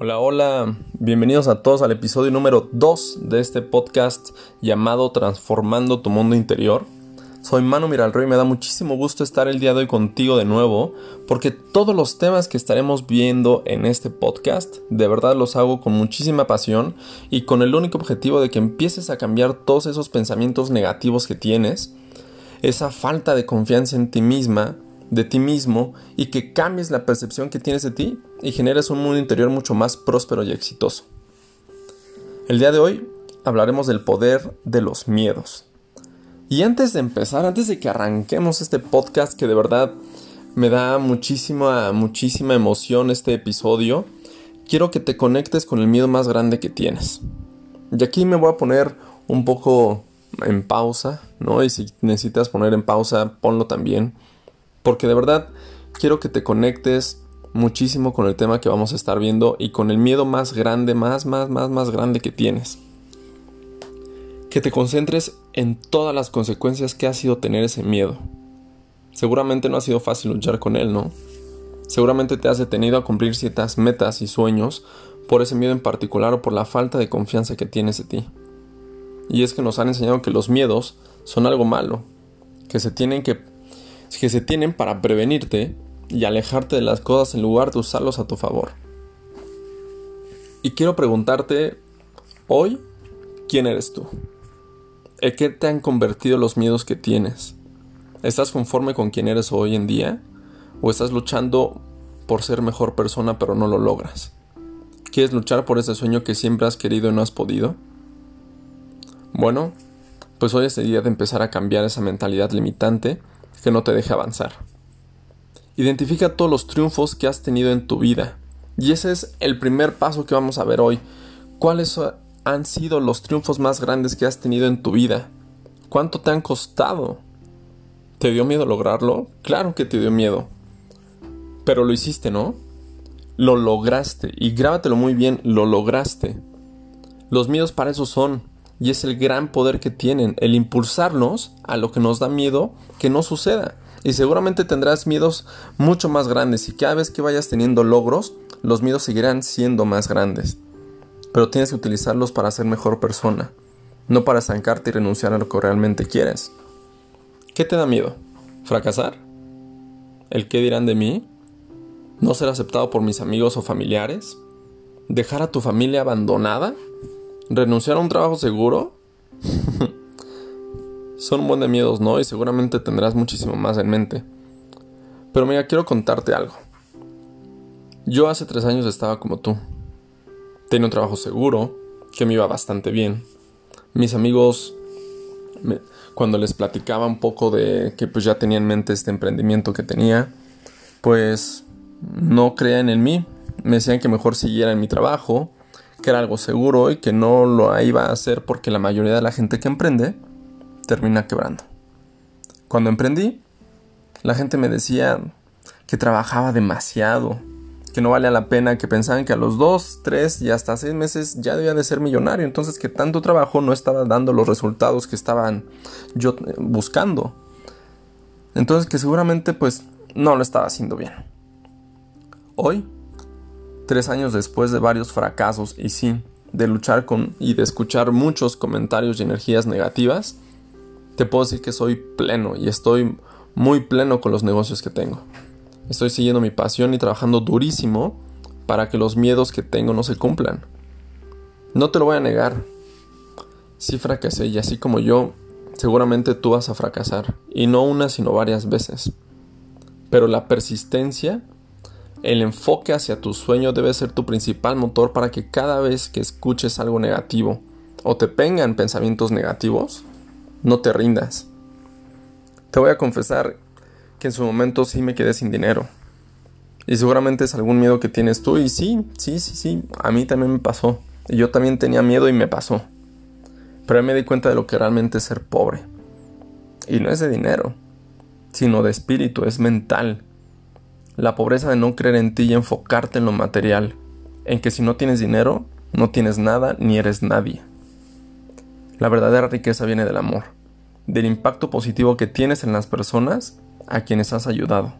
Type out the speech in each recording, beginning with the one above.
Hola, hola, bienvenidos a todos al episodio número 2 de este podcast llamado Transformando tu Mundo Interior. Soy Manu Miralroy y me da muchísimo gusto estar el día de hoy contigo de nuevo, porque todos los temas que estaremos viendo en este podcast, de verdad los hago con muchísima pasión y con el único objetivo de que empieces a cambiar todos esos pensamientos negativos que tienes, esa falta de confianza en ti misma, de ti mismo y que cambies la percepción que tienes de ti y generes un mundo interior mucho más próspero y exitoso. El día de hoy hablaremos del poder de los miedos. Y antes de empezar, antes de que arranquemos este podcast que de verdad me da muchísima, muchísima emoción este episodio, quiero que te conectes con el miedo más grande que tienes. Y aquí me voy a poner un poco en pausa, ¿no? Y si necesitas poner en pausa, ponlo también porque de verdad quiero que te conectes muchísimo con el tema que vamos a estar viendo y con el miedo más grande, más, más, más, más grande que tienes. Que te concentres en todas las consecuencias que ha sido tener ese miedo. Seguramente no ha sido fácil luchar con él, ¿no? Seguramente te has detenido a cumplir ciertas metas y sueños por ese miedo en particular o por la falta de confianza que tienes de ti. Y es que nos han enseñado que los miedos son algo malo, que se tienen que que se tienen para prevenirte y alejarte de las cosas en lugar de usarlos a tu favor. Y quiero preguntarte hoy, ¿quién eres tú? ¿En qué te han convertido los miedos que tienes? ¿Estás conforme con quién eres hoy en día? ¿O estás luchando por ser mejor persona pero no lo logras? ¿Quieres luchar por ese sueño que siempre has querido y no has podido? Bueno, pues hoy es el día de empezar a cambiar esa mentalidad limitante que no te deje avanzar. Identifica todos los triunfos que has tenido en tu vida. Y ese es el primer paso que vamos a ver hoy. ¿Cuáles han sido los triunfos más grandes que has tenido en tu vida? ¿Cuánto te han costado? ¿Te dio miedo lograrlo? Claro que te dio miedo. Pero lo hiciste, ¿no? Lo lograste. Y grábatelo muy bien, lo lograste. Los miedos para eso son y es el gran poder que tienen, el impulsarnos a lo que nos da miedo que no suceda. Y seguramente tendrás miedos mucho más grandes y cada vez que vayas teniendo logros, los miedos seguirán siendo más grandes. Pero tienes que utilizarlos para ser mejor persona, no para estancarte y renunciar a lo que realmente quieres. ¿Qué te da miedo? ¿Fracasar? ¿El qué dirán de mí? ¿No ser aceptado por mis amigos o familiares? ¿Dejar a tu familia abandonada? Renunciar a un trabajo seguro son un buen de miedos, ¿no? Y seguramente tendrás muchísimo más en mente. Pero mira, quiero contarte algo. Yo hace tres años estaba como tú. Tenía un trabajo seguro, que me iba bastante bien. Mis amigos, cuando les platicaba un poco de que pues ya tenía en mente este emprendimiento que tenía, pues no creían en mí. Me decían que mejor siguiera en mi trabajo, que era algo seguro y que no lo iba a hacer porque la mayoría de la gente que emprende termina quebrando. Cuando emprendí, la gente me decía que trabajaba demasiado, que no valía la pena, que pensaban que a los 2, 3 y hasta 6 meses ya debía de ser millonario, entonces que tanto trabajo no estaba dando los resultados que estaban yo buscando. Entonces que seguramente pues no lo estaba haciendo bien. Hoy tres años después de varios fracasos y sí, de luchar con y de escuchar muchos comentarios y energías negativas, te puedo decir que soy pleno y estoy muy pleno con los negocios que tengo. Estoy siguiendo mi pasión y trabajando durísimo para que los miedos que tengo no se cumplan. No te lo voy a negar. Sí fracasé y así como yo, seguramente tú vas a fracasar. Y no una, sino varias veces. Pero la persistencia el enfoque hacia tu sueño debe ser tu principal motor para que cada vez que escuches algo negativo o te vengan pensamientos negativos, no te rindas. Te voy a confesar que en su momento sí me quedé sin dinero. Y seguramente es algún miedo que tienes tú. Y sí, sí, sí, sí, a mí también me pasó. Y yo también tenía miedo y me pasó. Pero me di cuenta de lo que realmente es ser pobre. Y no es de dinero, sino de espíritu, es mental la pobreza de no creer en ti y enfocarte en lo material, en que si no tienes dinero, no tienes nada ni eres nadie. La verdadera riqueza viene del amor, del impacto positivo que tienes en las personas a quienes has ayudado,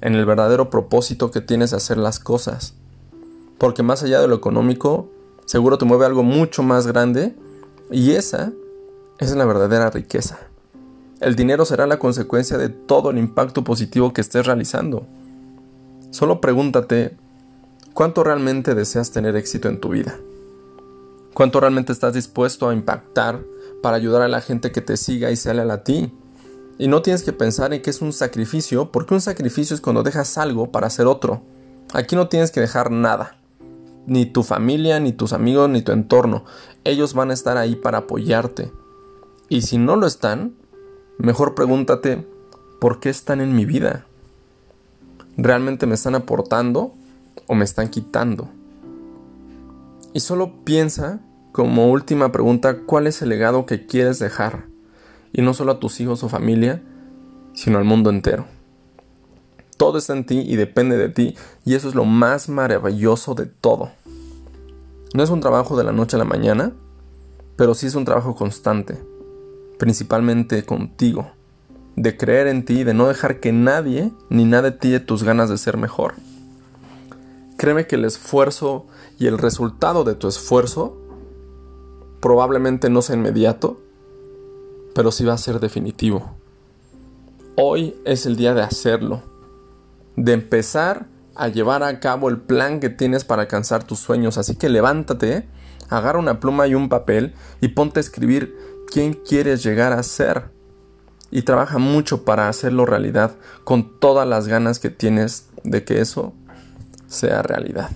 en el verdadero propósito que tienes de hacer las cosas. Porque más allá de lo económico, seguro te mueve algo mucho más grande y esa, es la verdadera riqueza. El dinero será la consecuencia de todo el impacto positivo que estés realizando. Solo pregúntate, ¿cuánto realmente deseas tener éxito en tu vida? ¿Cuánto realmente estás dispuesto a impactar para ayudar a la gente que te siga y se leal a ti? Y no tienes que pensar en que es un sacrificio, porque un sacrificio es cuando dejas algo para hacer otro. Aquí no tienes que dejar nada. Ni tu familia, ni tus amigos, ni tu entorno. Ellos van a estar ahí para apoyarte. Y si no lo están, Mejor pregúntate, ¿por qué están en mi vida? ¿Realmente me están aportando o me están quitando? Y solo piensa como última pregunta, ¿cuál es el legado que quieres dejar? Y no solo a tus hijos o familia, sino al mundo entero. Todo está en ti y depende de ti, y eso es lo más maravilloso de todo. No es un trabajo de la noche a la mañana, pero sí es un trabajo constante principalmente contigo, de creer en ti, de no dejar que nadie ni nada tire tus ganas de ser mejor. Créeme que el esfuerzo y el resultado de tu esfuerzo probablemente no sea inmediato, pero sí va a ser definitivo. Hoy es el día de hacerlo, de empezar a llevar a cabo el plan que tienes para alcanzar tus sueños. Así que levántate, agarra una pluma y un papel y ponte a escribir quién quieres llegar a ser. Y trabaja mucho para hacerlo realidad con todas las ganas que tienes de que eso sea realidad.